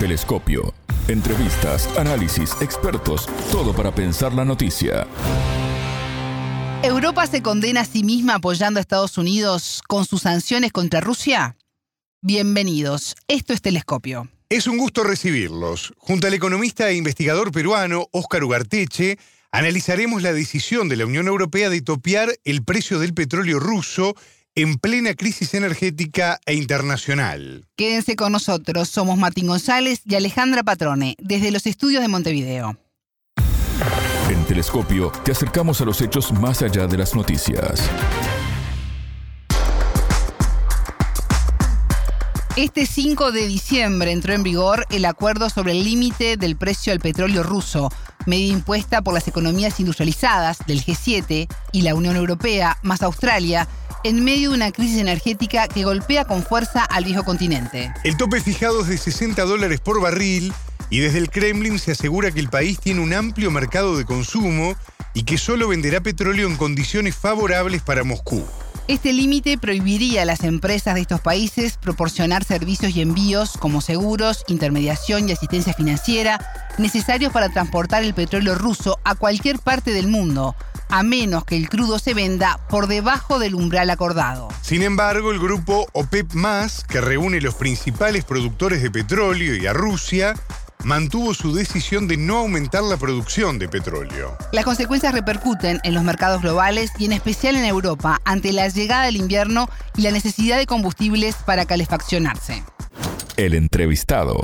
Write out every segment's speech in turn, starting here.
Telescopio. Entrevistas, análisis, expertos, todo para pensar la noticia. ¿Europa se condena a sí misma apoyando a Estados Unidos con sus sanciones contra Rusia? Bienvenidos, esto es Telescopio. Es un gusto recibirlos. Junto al economista e investigador peruano Óscar Ugarteche, analizaremos la decisión de la Unión Europea de topear el precio del petróleo ruso en plena crisis energética e internacional. Quédense con nosotros, somos Martín González y Alejandra Patrone, desde los estudios de Montevideo. En Telescopio te acercamos a los hechos más allá de las noticias. Este 5 de diciembre entró en vigor el acuerdo sobre el límite del precio del petróleo ruso, medida impuesta por las economías industrializadas del G7 y la Unión Europea, más Australia, en medio de una crisis energética que golpea con fuerza al viejo continente. El tope fijado es de 60 dólares por barril y desde el Kremlin se asegura que el país tiene un amplio mercado de consumo y que solo venderá petróleo en condiciones favorables para Moscú. Este límite prohibiría a las empresas de estos países proporcionar servicios y envíos como seguros, intermediación y asistencia financiera necesarios para transportar el petróleo ruso a cualquier parte del mundo, a menos que el crudo se venda por debajo del umbral acordado. Sin embargo, el grupo OPEP, que reúne los principales productores de petróleo y a Rusia, mantuvo su decisión de no aumentar la producción de petróleo. Las consecuencias repercuten en los mercados globales y en especial en Europa ante la llegada del invierno y la necesidad de combustibles para calefaccionarse. El entrevistado.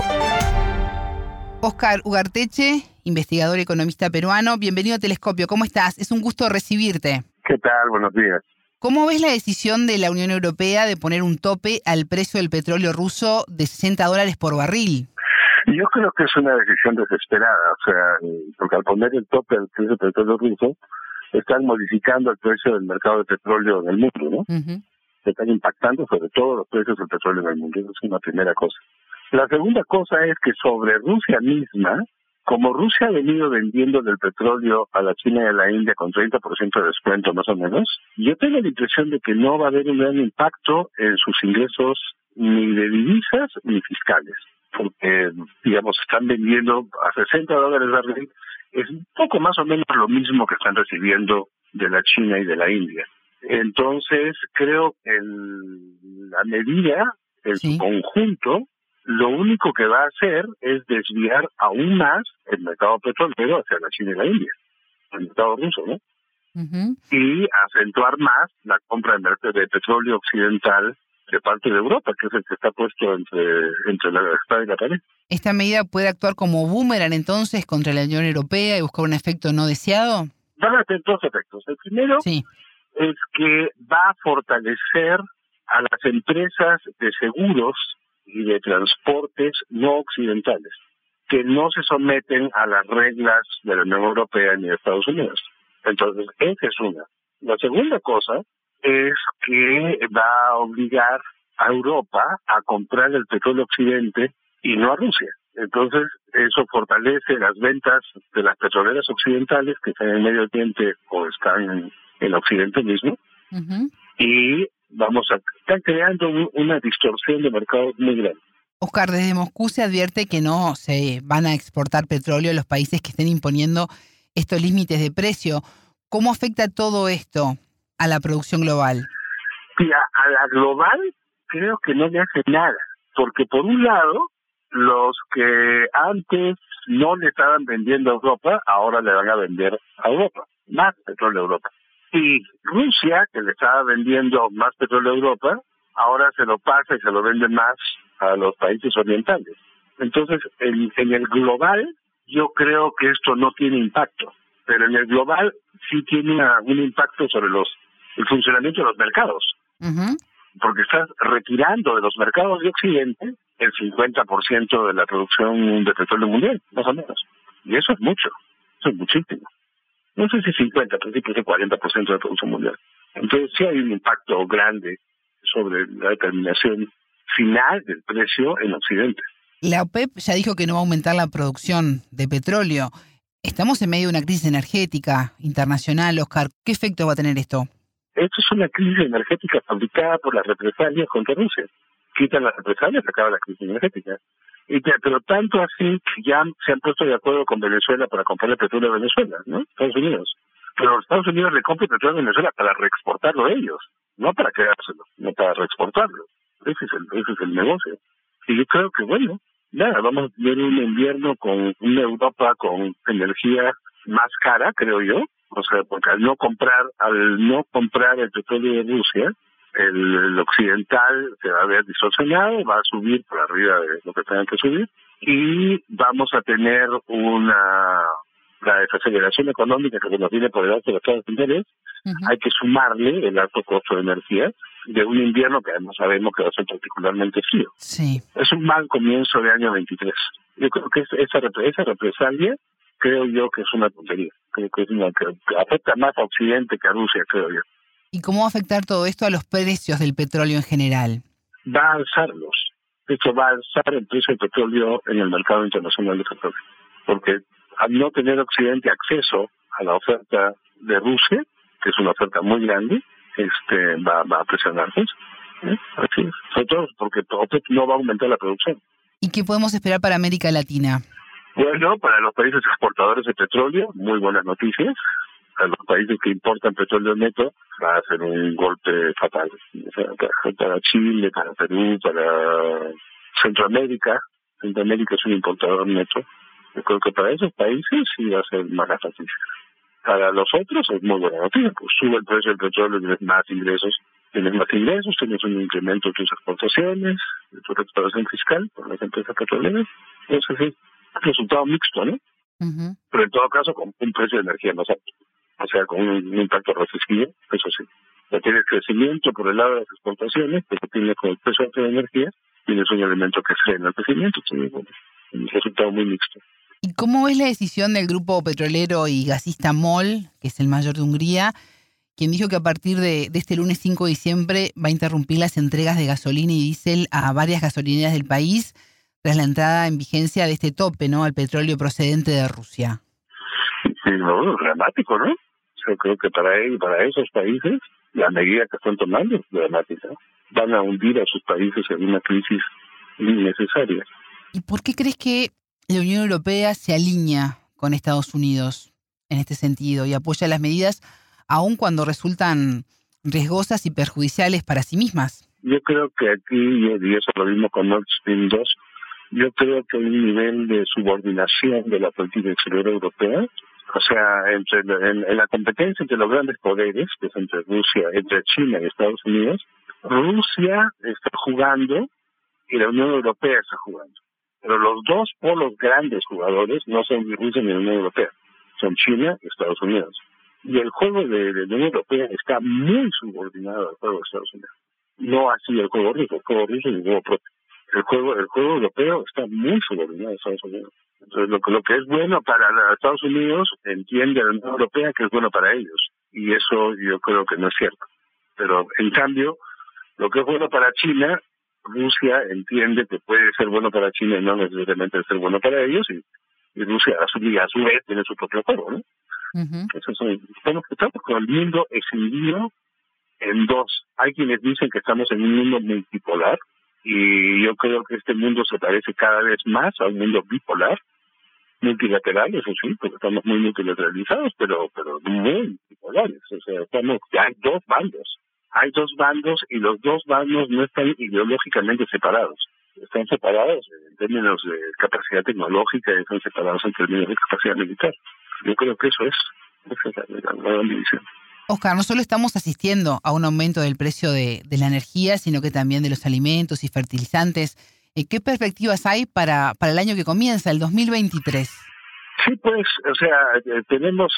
Oscar Ugarteche, investigador y economista peruano, bienvenido a Telescopio. ¿Cómo estás? Es un gusto recibirte. ¿Qué tal? Buenos días. ¿Cómo ves la decisión de la Unión Europea de poner un tope al precio del petróleo ruso de 60 dólares por barril? Yo creo que es una decisión desesperada, o sea, porque al poner el tope al precio del petróleo ruso, están modificando el precio del mercado de petróleo en el mundo, ¿no? Se están impactando sobre todo los precios del petróleo en el mundo, eso es una primera cosa. La segunda cosa es que sobre Rusia misma, como Rusia ha venido vendiendo del petróleo a la China y a la India con 30% de descuento más o menos, yo tengo la impresión de que no va a haber un gran impacto en sus ingresos ni de divisas ni fiscales, porque, digamos, están vendiendo a 60 dólares barril, es un poco más o menos lo mismo que están recibiendo de la China y de la India. Entonces, creo que la medida, en su conjunto, lo único que va a hacer es desviar aún más el mercado petrolero hacia la China y la India, el mercado ruso, ¿no? Y acentuar más la compra de petróleo occidental de parte de Europa, que es el que está puesto entre, entre la espada y la pared. ¿Esta medida puede actuar como boomerang entonces contra la Unión Europea y buscar un efecto no deseado? Van a tener dos efectos. El primero es que va a fortalecer a las empresas de seguros y de transportes no occidentales, que no se someten a las reglas de la Unión Europea ni de Estados Unidos. Entonces, esa es una. La segunda cosa es que va a obligar a Europa a comprar el petróleo occidente y no a Rusia. Entonces, eso fortalece las ventas de las petroleras occidentales que están en Medio Oriente o están en el occidente mismo. Y vamos a estar creando una distorsión de mercado muy grande. Oscar, desde Moscú se advierte que no se van a exportar petróleo a los países que estén imponiendo estos límites de precio. ¿Cómo afecta todo esto a la producción global? Mira, a la global creo que no le hace nada, porque por un lado, los que antes no le estaban vendiendo a Europa, ahora le van a vender a Europa, más petróleo a Europa. Y Rusia, que le estaba vendiendo más petróleo a Europa, ahora se lo pasa y se lo vende más a los países orientales. Entonces, en, el global, yo creo que esto no tiene impacto, pero en el global sí tiene un impacto sobre los el funcionamiento de los mercados. Porque estás retirando de los mercados de Occidente el 50% de la producción de petróleo mundial, más o menos. Y eso es mucho, eso es muchísimo no sé si 50, pero sí que 40% de la producción mundial. Entonces sí hay un impacto grande sobre la determinación final del precio en Occidente. La OPEP ya dijo que no va a aumentar la producción de petróleo. Estamos en medio de una crisis energética internacional, Oscar. ¿Qué efecto va a tener esto? Esto es una crisis energética fabricada por las represalias contra Rusia. Quitan las represalias, acaba la crisis energética. Y pero tanto así que ya se han puesto de acuerdo con Venezuela para comprar el petróleo a Venezuela, ¿no? Estados Unidos. Pero Estados Unidos le compra petróleo a Venezuela para reexportarlo a ellos, no para quedárselo, no para reexportarlo. Ese es el, ese es el negocio. Y yo creo que, bueno, nada, vamos a tener un invierno con una Europa con energía más cara, creo yo. O sea, porque al no comprar, al no comprar el petróleo de Rusia, el, occidental se va a ver distorsionado, va a subir por arriba de lo que tengan que subir y vamos a tener una la desaceleración económica que nos viene por delante de los Estados Unidos, hay que sumarle el alto costo de energía de un invierno que además sabemos que va a ser particularmente frío. Sí. Es un mal comienzo de año 23. Yo creo que esa, esa represalia creo yo que es una tontería. Creo que, es una, que afecta más a Occidente que a Rusia, creo yo. ¿Y cómo va a afectar todo esto a los precios del petróleo en general? Va a alzarlos. Esto va a alzar el precio del petróleo en el mercado internacional de petróleo. Porque al no tener Occidente acceso a la oferta de Rusia, que es una oferta muy grande, este va, va a presionarse. ¿eh? Así es. Sobre todo porque OPEC no va a aumentar la producción. ¿Y qué podemos esperar para América Latina? Bueno, para los países exportadores de petróleo, muy buenas noticias a los países que importan petróleo neto va a ser un golpe fatal. para Chile, para Perú, para Centroamérica. Centroamérica es un importador neto. Yo creo que para esos países sí va a ser más noticia. Para los otros es muy buena noticia, pues sube el precio del petróleo, tienes más ingresos, tienes más ingresos, tienes un incremento de tus exportaciones, de tu recuperación fiscal por las empresas petroleras. Entonces es un resultado mixto, ¿no? Pero en todo caso con un precio de energía más alto o sea, con un, impacto recesivo, eso sí. Ya tienes crecimiento por el lado de las exportaciones, pero tienes con el peso de energía, tienes un elemento que frena el crecimiento, un resultado muy mixto. ¿Y cómo es la decisión del grupo petrolero y gasista MOL, que es el mayor de Hungría, quien dijo que a partir de, de, este lunes 5 de diciembre va a interrumpir las entregas de gasolina y diésel a varias gasolineras del país tras la entrada en vigencia de este tope ¿no? al petróleo procedente de Rusia? Sí, no, dramático, ¿no? Yo creo que para ellos, para esos países, la medida que están tomando es dramática. Van a hundir a sus países en una crisis innecesaria. ¿Y por qué crees que la Unión Europea se alinea con Estados Unidos en este sentido y apoya las medidas aun cuando resultan riesgosas y perjudiciales para sí mismas? Yo creo que aquí, y eso lo vimos con Nord Stream 2, yo creo que hay un nivel de subordinación de la política exterior europea o sea, entre en, la competencia entre los grandes poderes, que es entre Rusia, entre China y Estados Unidos, Rusia está jugando y la Unión Europea está jugando. Pero los dos polos grandes jugadores no son Rusia ni la Unión Europea, son China y Estados Unidos. Y el juego de, la Unión Europea está muy subordinado al juego de Estados Unidos. No así el juego ruso, el juego ruso y el juego propio. El juego, el juego europeo está muy subordinado a Estados Unidos. Entonces, lo, lo que es bueno para Estados Unidos entiende la Unión Europea que es bueno para ellos. Y eso yo creo que no es cierto. Pero, en cambio, lo que es bueno para China, Rusia entiende que puede ser bueno para China y no necesariamente ser bueno para ellos. Y, Rusia, a su, a su vez, tiene su propio juego, ¿no? estamos, estamos con el mundo escindido en dos. Hay quienes dicen que estamos en un mundo multipolar, y yo creo que este mundo se parece cada vez más a un mundo bipolar, multilateral, eso sí, porque estamos muy multilateralizados, pero pero muy bipolares. O sea, estamos, hay dos bandos. Hay dos bandos y los dos bandos no están ideológicamente separados. Están separados en términos de capacidad tecnológica y están separados en términos de capacidad militar. Yo creo que eso es, esa gran división. Oscar, no solo estamos asistiendo a un aumento del precio de, la energía, sino que también de los alimentos y fertilizantes. Eh, ¿Qué perspectivas hay para, para el año que comienza, el 2023? Sí, pues, o sea, eh, tenemos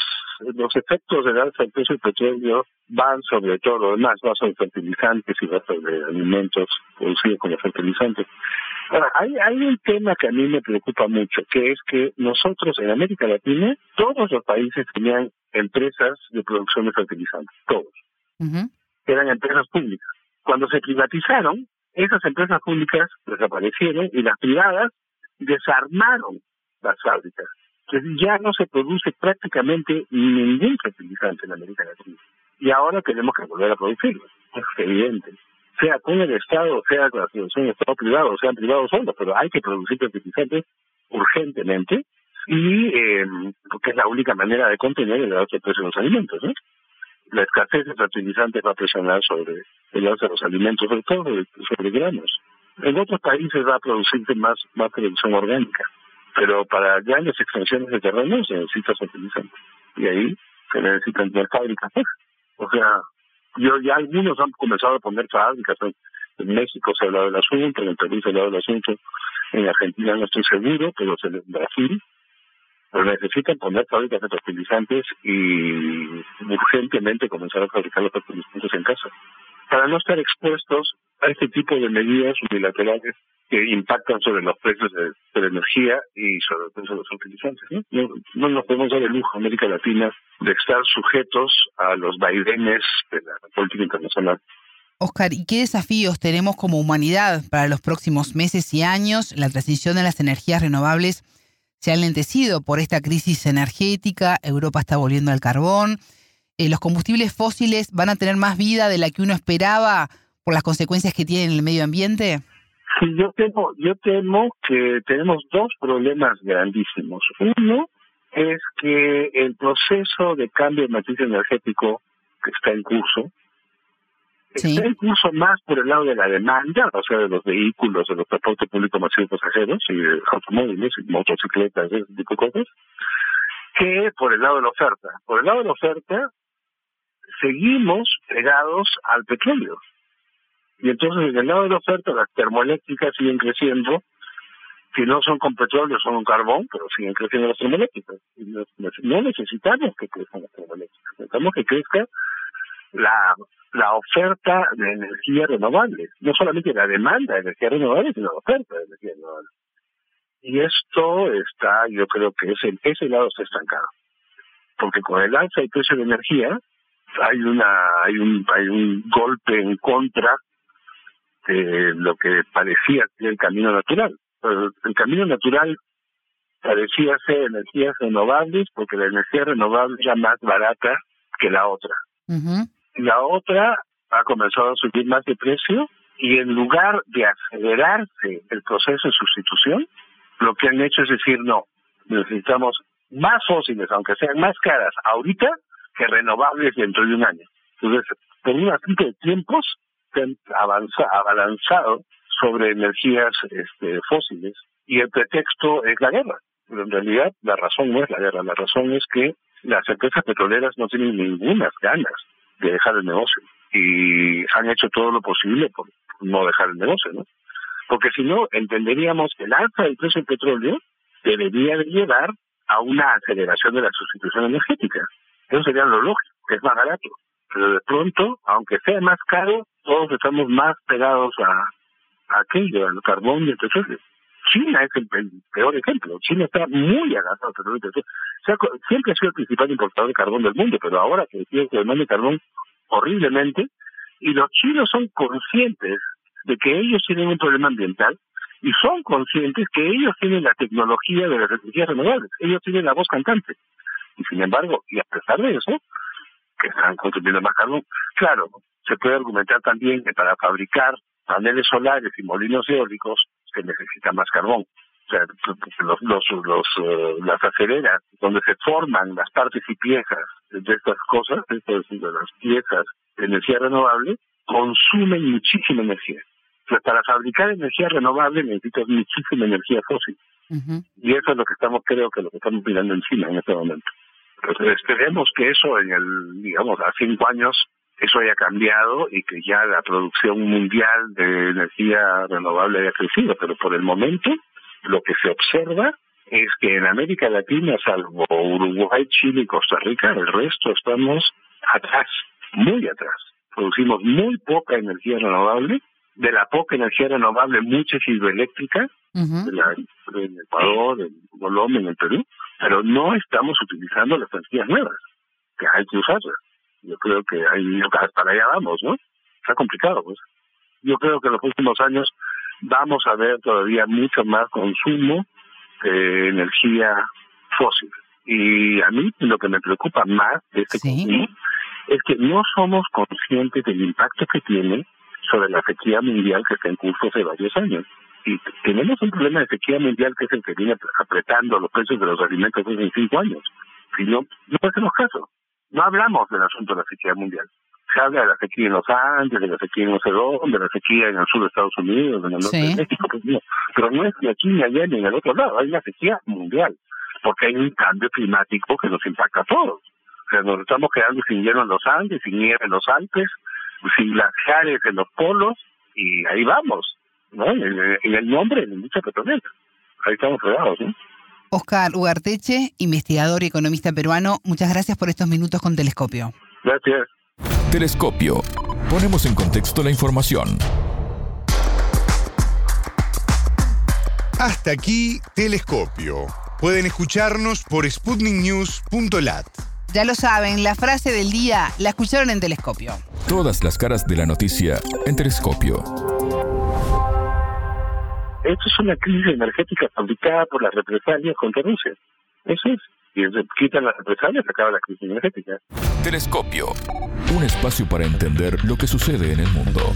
los efectos del alza del precio del petróleo van sobre todo, además va sobre fertilizantes y va sobre alimentos producidos como fertilizantes. Ahora, hay, hay un tema que a mí me preocupa mucho, que es que nosotros en América Latina, todos los países tenían empresas de producción de fertilizantes, todos. Eran empresas públicas. Cuando se privatizaron, esas empresas públicas desaparecieron y las privadas desarmaron las fábricas. Entonces ya no se produce prácticamente ningún fertilizante en América Latina. Y ahora tenemos que volver a producirlo, es evidente. sea con el Estado, sea con la asociación Estado-privado, sean privados solos, pero hay que producir fertilizantes urgentemente y eh, porque es la única manera de contener el alto precio de los alimentos. ¿no? La escasez de fertilizantes va a presionar sobre el alto de los alimentos, sobre todo sobre, granos. En otros países va a producirse más, más producción orgánica, pero para grandes extensiones de terreno se necesita fertilizantes. Y ahí se necesitan tener fábricas. Pues. O sea, yo ya algunos han comenzado a poner fábricas. En México se ha hablado del asunto, en Perú se ha hablado del asunto, en Argentina no estoy seguro, pero en Brasil pero necesitan poner fábricas de fertilizantes y urgentemente comenzar a fabricar los fertilizantes en casa, para no estar expuestos a este tipo de medidas unilaterales que impactan sobre los precios de, la energía y sobre el precio de los fertilizantes. ¿no? No, nos podemos dar el lujo, América Latina, de estar sujetos a los vaivenes de la política internacional. Oscar, ¿y qué desafíos tenemos como humanidad para los próximos meses y años? La transición de las energías renovables se ha lentecido por esta crisis energética, Europa está volviendo al carbón, eh, los combustibles fósiles van a tener más vida de la que uno esperaba por las consecuencias que tienen en el medio ambiente. Sí, yo temo, yo temo que tenemos dos problemas grandísimos. Uno es que el proceso de cambio de matriz energético que está en curso, Está incluso más por el lado de la demanda, o sea, de los vehículos, de los transportes públicos masivos pasajeros y de automóviles y motocicletas, ese tipo de cosas, que por el lado de la oferta. Por el lado de la oferta, seguimos pegados al petróleo. Y entonces, en el lado de la oferta, las termoeléctricas siguen creciendo, si no son con petróleo, son con carbón, pero siguen creciendo las termoeléctricas. No necesitamos que crezcan las termoeléctricas, necesitamos que crezca la la oferta de energía renovable, no solamente la demanda de energía renovable, sino la oferta de energía renovable. Y esto está, yo creo que ese, ese lado está estancado. Porque con el alza y precio de energía hay una hay un hay un golpe en contra de lo que parecía el camino natural. el camino natural parecía ser energías renovables porque la energía renovable era más barata que la otra. La otra ha comenzado a subir más de precio y en lugar de acelerarse el proceso de sustitución, lo que han hecho es decir, no, necesitamos más fósiles, aunque sean más caras ahorita, que renovables dentro de un año. Entonces, por un asunto de tiempos, se han avanzado sobre energías este, fósiles y el pretexto es la guerra. Pero en realidad la razón no es la guerra, la razón es que las empresas petroleras no tienen ninguna ganas de dejar el negocio y han hecho todo lo posible por no dejar el negocio, ¿no? Porque si no, entenderíamos que el alza del precio del petróleo debería de llevar a una aceleración de la sustitución energética. Eso sería lo lógico, que es más barato. Pero de pronto, aunque sea más caro, todos estamos más pegados a, a aquello, al carbón y el petróleo. China es el, peor ejemplo. China está muy agarrado petróleo. O sea, siempre ha sido el principal importador de carbón del mundo, pero ahora que tiene que demanda de carbón horriblemente, y los chinos son conscientes de que ellos tienen un problema ambiental y son conscientes que ellos tienen la tecnología de las energías renovables, ellos tienen la voz cantante. Y sin embargo, y a pesar de eso, que están consumiendo más carbón, claro, se puede argumentar también que para fabricar paneles solares y molinos eólicos se necesita más carbón. O sea, los, los, los, eh, las aceleras donde se forman las partes y piezas de estas cosas, de las piezas de energía renovable, consumen muchísima energía. O sea, para fabricar energía renovable necesitas muchísima energía fósil. Y eso es lo que estamos, creo que lo que estamos mirando encima en este momento. Entonces, esperemos que eso en el, digamos, a cinco años eso haya cambiado y que ya la producción mundial de energía renovable haya crecido, pero por el momento lo que se observa es que en América Latina, salvo Uruguay, Chile y Costa Rica, el resto estamos atrás, muy atrás. Producimos muy poca energía renovable, de la poca energía renovable, mucha es hidroeléctrica, en Ecuador, en Colombia, en el Perú, pero no estamos utilizando las energías nuevas, que hay que usarlas yo creo que ahí para allá vamos, ¿no? Está complicado, pues. Yo creo que en los últimos años vamos a ver todavía mucho más consumo de energía fósil. Y a mí lo que me preocupa más de este consumo es que no somos conscientes del impacto que tiene sobre la sequía mundial que está en curso hace varios años. Y tenemos un problema de sequía mundial que es el que viene apretando los precios de los alimentos hace cinco años. Y no, no hacemos caso. No hablamos del asunto de la sequía mundial. Se habla de la sequía en los Andes, de la sequía en no sé de la sequía en el sur de Estados Unidos, en el norte de México, pues no. pero no es ni aquí ni allá ni en el otro lado, hay una sequía mundial, porque hay un cambio climático que nos impacta a todos. O sea, nos estamos quedando sin hielo en los Andes, sin nieve en los Alpes, sin glaciares en los polos, y ahí vamos, ¿no? En, el nombre de la industria petrolera. Ahí estamos fregados, ¿no? Oscar Ugarteche, investigador y economista peruano, muchas gracias por estos minutos con Telescopio. Gracias. Telescopio. Ponemos en contexto la información. Hasta aquí, Telescopio. Pueden escucharnos por sputniknews.lat. Ya lo saben, la frase del día la escucharon en Telescopio. Todas las caras de la noticia en Telescopio. Esto es una crisis energética fabricada por las represalias contra Rusia. Eso es. Y quitan las represalias, acaba la crisis energética. Telescopio. Un espacio para entender lo que sucede en el mundo.